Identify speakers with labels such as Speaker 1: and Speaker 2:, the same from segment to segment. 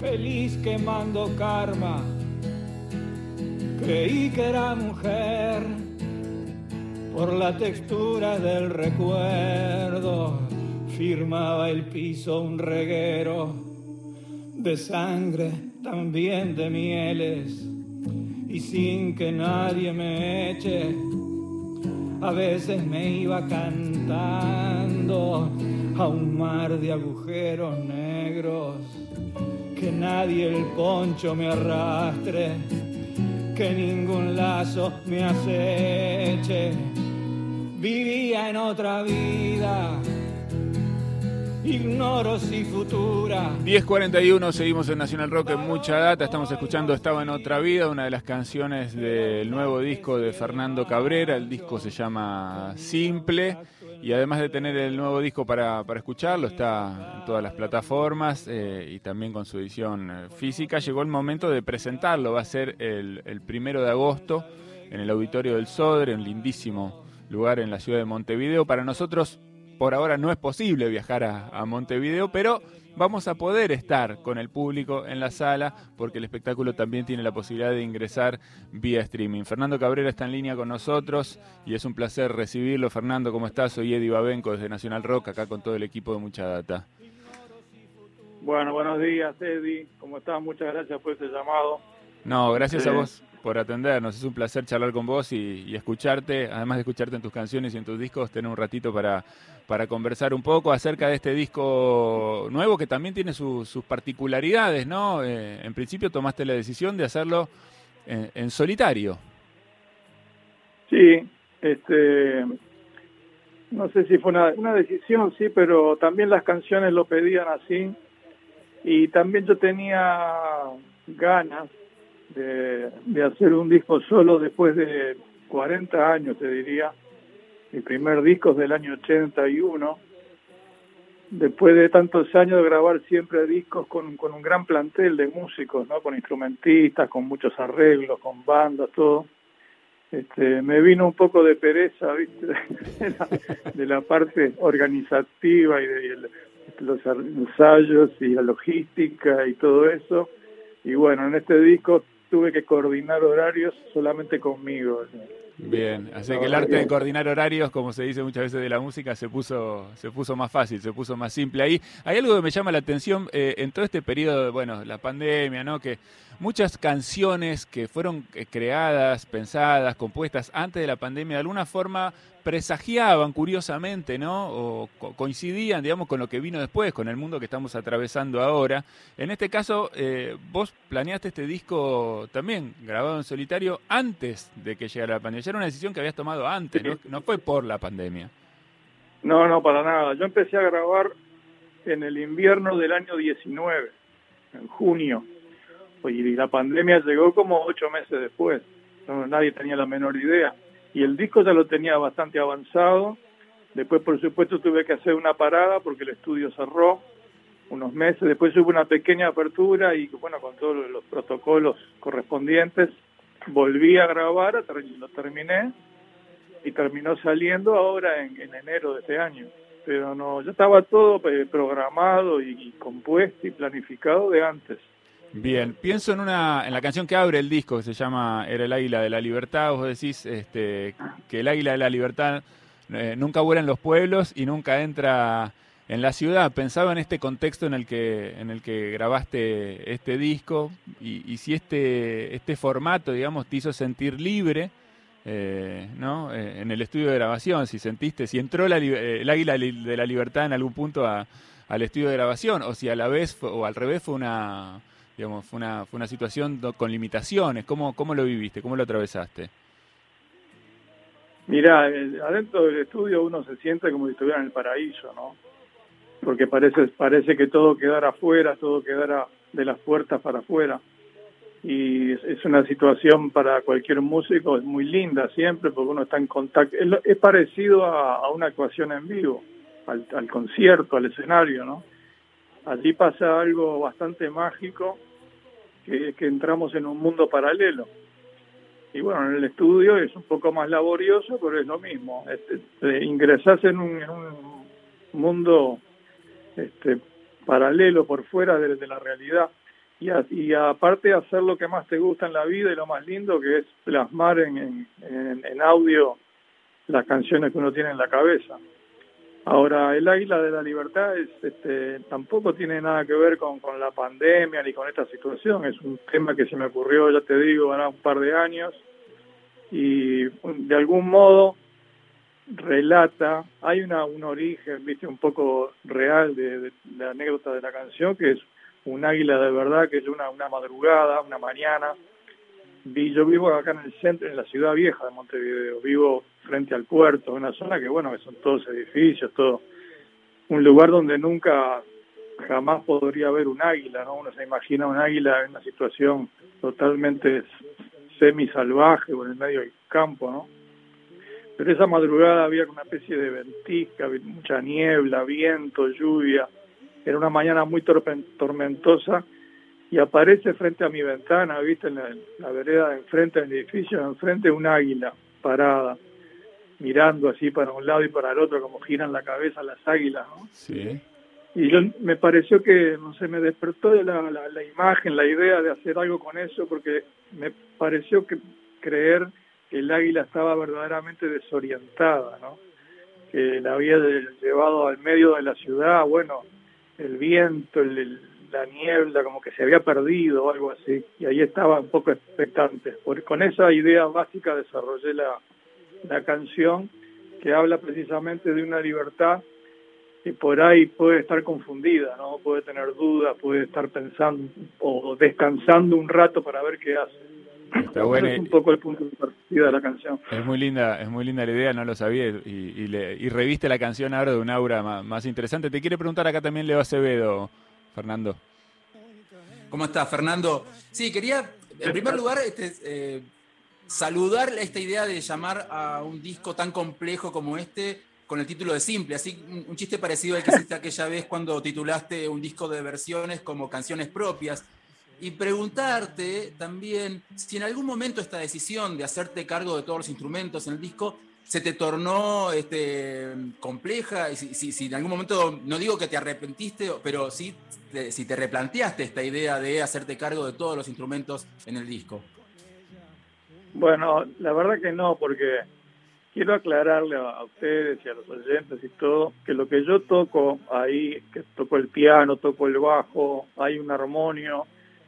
Speaker 1: feliz quemando karma. Creí que era mujer por la textura del recuerdo. Firmaba el piso un reguero de sangre, también de mieles, y sin que nadie me eche, a veces me iba cantando a un mar de agujeros negros nadie el poncho me arrastre, que ningún lazo me aceche. Vivía en otra vida, ignoro si futura.
Speaker 2: 10.41, seguimos en Nacional Rock en mucha data, estamos escuchando Estaba en otra vida, una de las canciones del nuevo disco de Fernando Cabrera, el disco se llama Simple y además de tener el nuevo disco para, escucharlo, está en todas las plataformas eh, y también con su edición eh, física, llegó el momento de presentarlo. Va a ser el, primero de agosto en el auditorio del Sodre, un lindísimo lugar en la ciudad de Montevideo. Para nosotros, por ahora, no es posible viajar a Montevideo, pero vamos a poder estar con el público en la sala porque el espectáculo también tiene la posibilidad de ingresar vía streaming. Fernando Cabrera está en línea con nosotros y es un placer recibirlo. Fernando, ¿cómo estás? Soy Eddie Babenco desde Nacional Rock, acá con todo el equipo de Mucha Data.
Speaker 3: Bueno, buenos días, Eddie. ¿Cómo estás? Muchas gracias por este llamado.
Speaker 2: No, gracias a vos por atendernos. Es un placer charlar con vos y, escucharte, además de escucharte en tus canciones y en tus discos, tener un ratito para, para conversar un poco acerca de este disco nuevo que también tiene sus particularidades, ¿no? Eh, en principio tomaste la decisión de hacerlo en, solitario.
Speaker 3: Sí, este, no sé si fue una, una decisión, sí, pero también las canciones lo pedían así y también yo tenía ganas de, hacer un disco solo después de 40 años, te diría. Mi primer disco es del año 81. Después de tantos años de grabar siempre discos con, con un gran plantel de músicos, ¿no? con instrumentistas, con muchos arreglos, con bandas, todo. Este, me vino un poco de pereza, ¿viste? De la, parte organizativa y de, los ensayos y la logística y todo eso. Y bueno, en este disco tuve que coordinar horarios solamente conmigo.
Speaker 2: Bien, así que el arte de coordinar horarios, como se dice muchas veces de la música, se puso, se puso más fácil, se puso más simple. Ahí hay algo que me llama la atención eh, en todo este periodo, bueno, la pandemia, ¿no? Que muchas canciones que fueron eh, creadas, pensadas, compuestas antes de la pandemia, de alguna forma presagiaban curiosamente, ¿no? O coincidían, digamos, con lo que vino después, con el mundo que estamos atravesando ahora. En este caso, eh, vos planeaste este disco también grabado en solitario antes de que llegara la pandemia. Ya era una decisión que habías tomado antes, ¿no? No fue por la pandemia.
Speaker 3: No, no, para nada. Yo empecé a grabar en el invierno del año 19, en junio. Y la pandemia llegó como ocho meses después. nadie tenía la menor idea y el disco ya lo tenía bastante avanzado. Después, por supuesto, tuve que hacer una parada porque el estudio cerró unos meses. Después hubo una pequeña apertura y, bueno, con todos los protocolos correspondientes, volví a grabar, lo terminé y terminó saliendo ahora en, enero de este año. Pero no, ya estaba todo eh, programado y compuesto y planificado de antes.
Speaker 2: Bien, pienso en una en la canción que abre el disco que se llama Era el águila de la libertad. Vos decís este, que el águila de la libertad eh, nunca vuela en los pueblos y nunca entra en la ciudad. Pensaba en este contexto en el que en el que grabaste este disco y, si este este formato, digamos, te hizo sentir libre. Eh, ¿no? Eh, en el estudio de grabación, si sentiste, si entró el águila de la libertad en algún punto al estudio de grabación, o si a la vez o al revés fue una, Digamos, fue una, fue una situación con limitaciones. ¿Cómo, ¿Cómo lo viviste? ¿Cómo lo atravesaste?
Speaker 3: Mira, adentro del estudio uno se siente como si estuviera en el paraíso, ¿no? Porque parece, parece que todo quedara afuera, todo quedara de las puertas para afuera. Y es, una situación para cualquier músico, es muy linda siempre, porque uno está en contacto. Es, parecido a, una actuación en vivo, al concierto, al escenario, ¿no? Allí pasa algo bastante mágico que, entramos en un mundo paralelo. Y bueno, en el estudio es un poco más laborioso, pero es lo mismo. Este, ingresás en un, mundo este, paralelo por fuera de, la realidad. y, aparte hacer lo que más te gusta en la vida y lo más lindo que es plasmar en, en, audio las canciones que uno tiene en la cabeza. Ahora, el Águila de la Libertad es, este, tampoco tiene nada que ver con, la pandemia ni con esta situación, es un tema que se me ocurrió, ya te digo, hace un par de años y de algún modo relata, hay una, un origen, viste, un poco real de, de la anécdota de la canción, que es un águila de verdad, que es una, una madrugada, una mañana. Vi, yo vivo acá en el centro, en la ciudad vieja de Montevideo, vivo frente al puerto, una zona que, bueno, que son todos edificios, todo un lugar donde nunca jamás podría haber un águila, ¿no? Uno se imagina un águila en una situación totalmente semi-salvaje o en el medio del campo, ¿no? Pero esa madrugada había una especie de ventisca, mucha niebla, viento, lluvia, era una mañana muy tormentosa y aparece frente a mi ventana, viste, en la, vereda de enfrente del edificio, enfrente un águila parada, mirando así para un lado y para el otro, como giran la cabeza las águilas, ¿no?
Speaker 2: Sí.
Speaker 3: Y yo me pareció que, no sé, me despertó la, la, la imagen, la idea de hacer algo con eso, porque me pareció que creer que el águila estaba verdaderamente desorientada, ¿no? Que la había llevado al medio de la ciudad, bueno, el viento, el, la niebla, como que se había perdido o algo así. Y ahí estaba un poco expectante. Por, con esa idea básica desarrollé la, la canción que habla precisamente de una libertad que por ahí puede estar confundida, ¿no? Puede tener dudas, puede estar pensando o descansando un rato para ver qué hace.
Speaker 2: Está bueno.
Speaker 3: Es un poco el punto de partida de la canción.
Speaker 2: Es muy linda, es muy linda la idea, no lo sabía y, y, reviste la canción ahora de un aura más, interesante. Te quiere preguntar acá también Leo Acevedo, Fernando.
Speaker 4: ¿Cómo estás, Fernando? Sí, quería, en primer lugar, este, eh, saludar esta idea de llamar a un disco tan complejo como este con el título de Simple, así un chiste parecido al que hiciste aquella vez cuando titulaste un disco de versiones como canciones propias. Y preguntarte también si en algún momento esta decisión de hacerte cargo de todos los instrumentos en el disco se te tornó este, compleja, y si, si, en algún momento, no digo que te arrepentiste, pero sí si te replanteaste esta idea de hacerte cargo de todos los instrumentos en el disco.
Speaker 3: Bueno, la verdad que no, porque quiero aclararle a, ustedes y a los oyentes y todo, que lo que yo toco ahí, que toco el piano, toco el bajo, hay un armonio,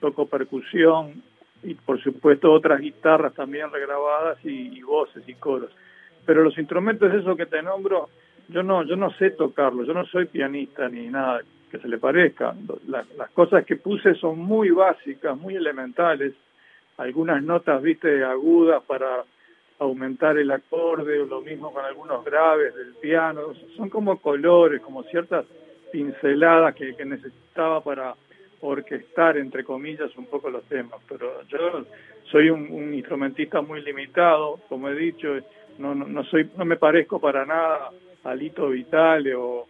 Speaker 3: toco percusión y por supuesto otras guitarras también regrabadas y, voces y coros. Pero los instrumentos esos que te nombro, yo no, yo no sé tocarlos, yo no soy pianista ni nada que se le parezca. Las, cosas que puse son muy básicas, muy elementales, algunas notas, viste, agudas para aumentar el acorde, o lo mismo con algunos graves del piano, son como colores, como ciertas pinceladas que, necesitaba para orquestar, entre comillas, un poco los temas, pero yo soy un, instrumentista muy limitado, como he dicho, no, no, soy, no me parezco para nada a Lito Vitale o,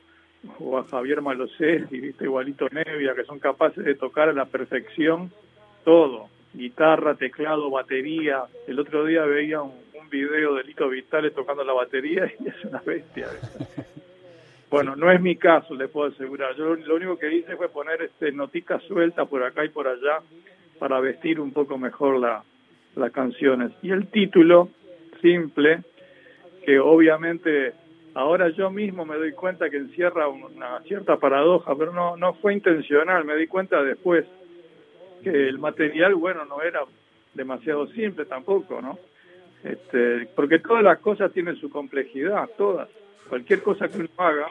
Speaker 3: a Javier Malosetti, viste, igualito Nevia, que son capaces de tocar a la perfección todo, guitarra, teclado, batería. El otro día veía un, video de Lito Vitale tocando la batería y es una bestia. Bueno, no es mi caso, le puedo asegurar. Yo lo único que hice fue poner este notica suelta por acá y por allá para vestir un poco mejor la, las canciones. Y el título, simple, que obviamente ahora yo mismo me doy cuenta que encierra una cierta paradoja, pero no, no fue intencional, me di cuenta después que el material, bueno, no era demasiado simple tampoco, ¿no? Este, porque todas las cosas tienen su complejidad, todas. Cualquier cosa que uno haga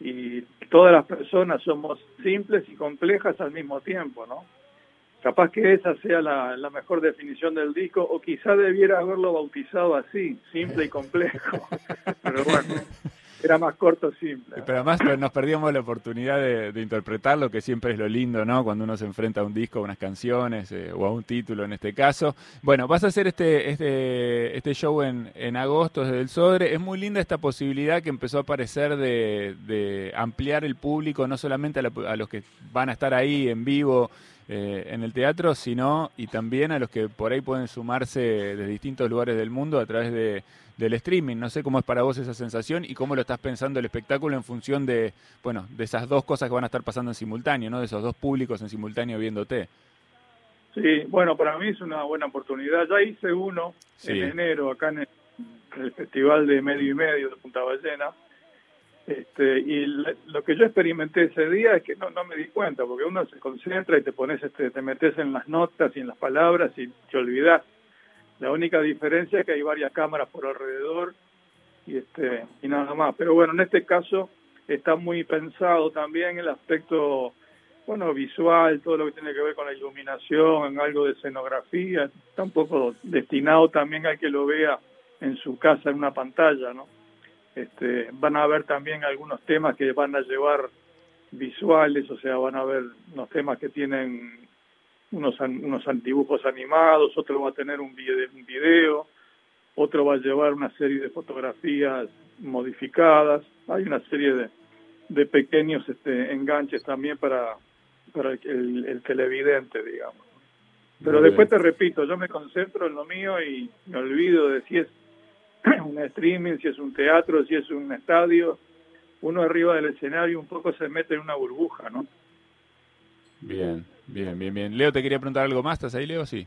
Speaker 3: y todas las personas somos simples y complejas al mismo tiempo, ¿no? Capaz que esa sea la, la mejor definición del disco, o quizá debiera haberlo bautizado así, simple y complejo. Pero bueno, era más corto, simple.
Speaker 2: Pero además nos perdíamos la oportunidad de, de, interpretar lo que siempre es lo lindo, ¿no? Cuando uno se enfrenta a un disco, a unas canciones eh, o a un título en este caso. Bueno, vas a hacer este, este, este show en, agosto desde el Sodre. Es muy linda esta posibilidad que empezó a aparecer de, ampliar el público, no solamente a, los que van a estar ahí en vivo eh, en el teatro, sino y también a los que por ahí pueden sumarse de distintos lugares del mundo a través de, del streaming. No sé cómo es para vos esa sensación y cómo lo estás pensando el espectáculo en función de, bueno, de esas dos cosas que van a estar pasando en simultáneo, ¿no? De esos dos públicos en simultáneo viéndote.
Speaker 3: Sí, bueno, para mí es una buena oportunidad. Ya hice uno en enero acá en el, Festival de Medio y Medio de Punta Ballena. Este, y lo que yo experimenté ese día es que no, no me di cuenta, porque uno se concentra y te pones, este, te metes en las notas y en las palabras y te olvidas. La única diferencia es que hay varias cámaras por alrededor y este y nada más. Pero bueno, en este caso está muy pensado también el aspecto bueno, visual, todo lo que tiene que ver con la iluminación, algo de escenografía, está un poco destinado también al que lo vea en su casa en una pantalla, ¿no? Este, van a haber también algunos temas que van a llevar visuales, o sea, van a haber unos temas que tienen unos, unos dibujos animados, otro va a tener un video, otro va a llevar una serie de fotografías modificadas, hay una serie de, de pequeños este, enganches también para, para el, el televidente, digamos. Pero después te repito, yo me concentro en lo mío y me olvido de si es un streaming, si es un teatro, si es un estadio. Uno arriba del escenario un poco se mete en una burbuja, ¿no?
Speaker 2: Bien, bien, bien, bien. Leo, te quería preguntar algo más. ¿Estás ahí, Leo? Sí.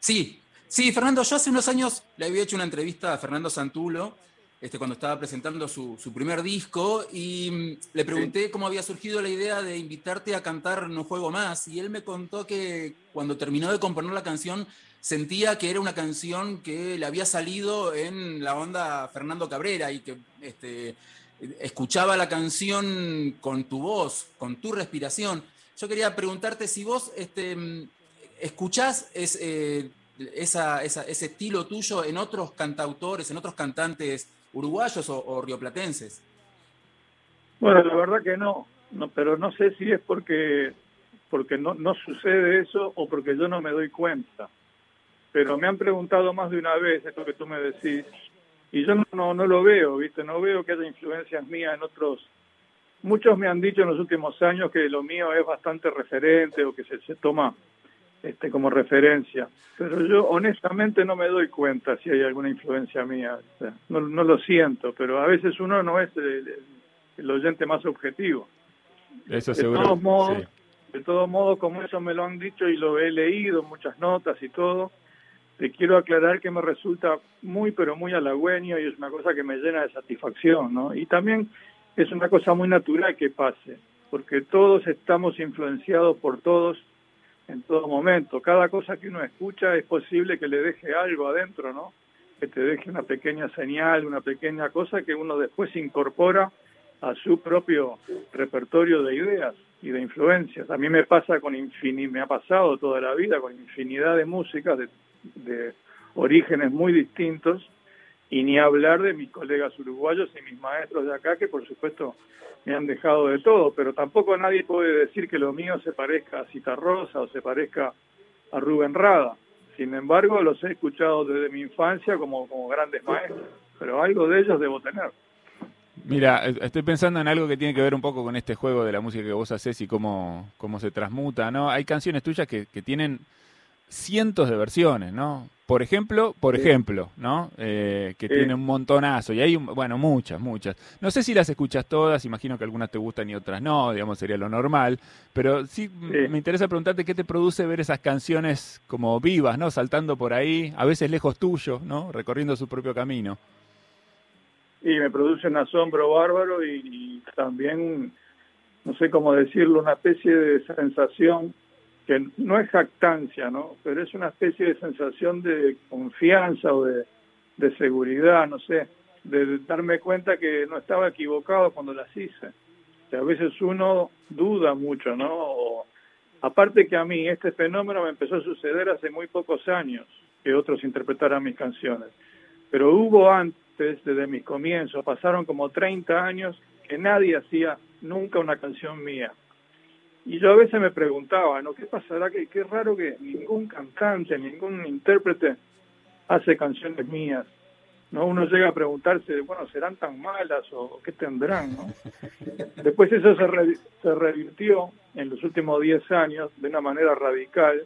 Speaker 4: Sí, sí, Fernando, yo hace unos años le había hecho una entrevista a Fernando Santulo este, cuando estaba presentando su, primer disco y mm, le pregunté cómo había surgido la idea de invitarte a cantar No Juego Más y él me contó que cuando terminó de componer la canción sentía que era una canción que le había salido en la onda Fernando Cabrera y que este, escuchaba la canción con tu voz, con tu respiración. Yo quería preguntarte si vos este, mm, escuchás eh, ese estilo tuyo en otros cantautores, en otros cantantes uruguayos o, rioplatenses?
Speaker 3: Bueno, la verdad que no, no, pero no sé si es porque porque no, no sucede eso o porque yo no me doy cuenta. Pero me han preguntado más de una vez esto que tú me decís y yo no, no, lo veo, ¿viste? No veo que haya influencias mías en otros. Muchos me han dicho en los últimos años que lo mío es bastante referente o que se, se toma este, como referencia. Pero yo honestamente no me doy cuenta si hay alguna influencia mía. no, no, lo siento, pero a veces uno no es el, oyente más objetivo.
Speaker 2: Eso
Speaker 3: de Todos modos, De todos modos, como eso me lo han dicho y lo he leído, muchas notas y todo, te quiero aclarar que me resulta muy, pero muy halagüeño y es una cosa que me llena de satisfacción, ¿no? Y también es una cosa muy natural que pase, porque todos estamos influenciados por todos en todo momento. Cada cosa que uno escucha es posible que le deje algo adentro, ¿no? Que te deje una pequeña señal, una pequeña cosa que uno después incorpora a su propio repertorio de ideas y de influencias. A mí me pasa con infini me ha pasado toda la vida con infinidad de músicas de, de orígenes muy distintos y ni hablar de mis colegas uruguayos y mis maestros de acá, que por supuesto me han dejado de todo, pero tampoco nadie puede decir que lo mío se parezca a Cita Rosa o se parezca a Rubén Rada. Sin embargo, los he escuchado desde mi infancia como, como grandes maestros, pero algo de ellos debo tener.
Speaker 2: Mira, estoy pensando en algo que tiene que ver un poco con este juego de la música que vos haces y cómo, cómo se transmuta, ¿no? Hay canciones tuyas que, que tienen cientos de versiones, ¿no? Por ejemplo, por ejemplo, ¿no? Eh, que tiene un montonazo. Y hay, bueno, muchas, muchas. No sé si las escuchas todas, imagino que algunas te gustan y otras no, digamos, sería lo normal. Pero sí, me interesa preguntarte qué te produce ver esas canciones como vivas, ¿no? Saltando por ahí, a veces lejos tuyo, ¿no? Recorriendo su propio camino.
Speaker 3: Y me produce un asombro bárbaro y también, no sé cómo decirlo, una especie de sensación que no es jactancia, ¿no? Pero es una especie de sensación de confianza o de, seguridad, no sé, de darme cuenta que no estaba equivocado cuando las hice. Que a veces uno duda mucho, ¿no? aparte que a mí este fenómeno me empezó a suceder hace muy pocos años que otros interpretaran mis canciones. Pero hubo antes, desde mis comienzos, pasaron como 30 años que nadie hacía nunca una canción mía. Y yo a veces me preguntaba, ¿no? ¿Qué pasará? Que qué raro que ningún cantante, ningún intérprete hace canciones mías. ¿no? Uno llega a preguntarse, bueno, ¿serán tan malas o qué tendrán? ¿no? Después eso se, se revirtió en los últimos 10 años de una manera radical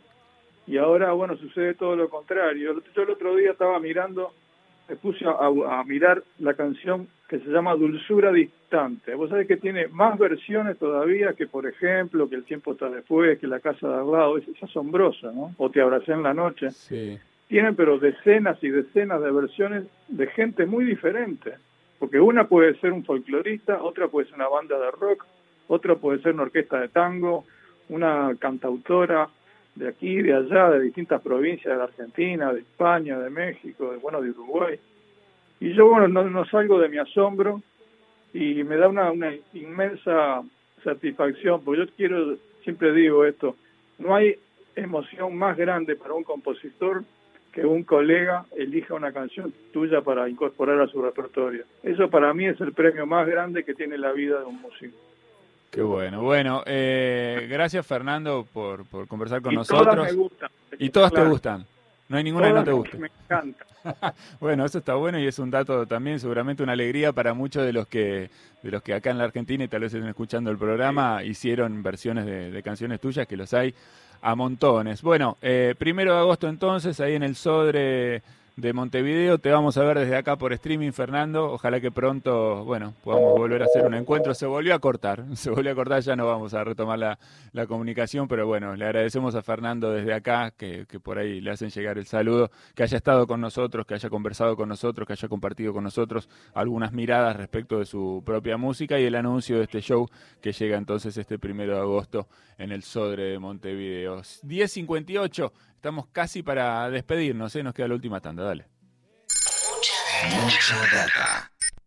Speaker 3: y ahora, bueno, sucede todo lo contrario. Yo el otro día estaba mirando, me puse a, mirar la canción que se llama Dulzura Distante. Vos sabés que tiene más versiones todavía que, por ejemplo, que El tiempo está después, que La casa de al lado. Es, es asombrosa, ¿no? O Te abracé en la noche.
Speaker 2: Sí
Speaker 3: tienen pero decenas y decenas de versiones de gente muy diferente, porque una puede ser un folclorista, otra puede ser una banda de rock, otra puede ser una orquesta de tango, una cantautora de aquí, de allá, de distintas provincias de la Argentina, de España, de México, de, bueno, de Uruguay. Y yo, bueno, no, no salgo de mi asombro y me da una, una inmensa satisfacción, porque yo quiero, siempre digo esto, no hay emoción más grande para un compositor que un colega elija una canción tuya para incorporar a su repertorio. Eso para mí es el premio más grande que tiene la vida de un músico.
Speaker 2: Qué bueno. Bueno, eh, gracias Fernando por, por conversar con nosotros.
Speaker 3: Todas me gustan.
Speaker 2: Y todas te gustan. No hay ninguna que no te guste.
Speaker 3: Me encanta.
Speaker 2: bueno, eso está bueno y es un dato también, seguramente una alegría para muchos de los que de los que acá en la Argentina y tal vez estén escuchando el programa hicieron versiones de canciones tuyas, que los hay a montones. Bueno, eh, primero de agosto entonces, ahí en el Sodre de Montevideo. Te vamos a ver desde acá por streaming, Fernando. Ojalá que pronto, bueno, podamos volver a hacer un encuentro. Se volvió a cortar, se volvió a cortar, ya no vamos a retomar la, comunicación, pero bueno, le agradecemos a Fernando desde acá, que, por ahí le hacen llegar el saludo, que haya estado con nosotros, que haya conversado con nosotros, que haya compartido con nosotros algunas miradas respecto de su propia música y el anuncio de este show que llega entonces este primero de agosto en el Sodre de Montevideo. 10.58. Estamos casi para despedirnos, ¿eh? nos queda la última tanda, dale. Mucha data.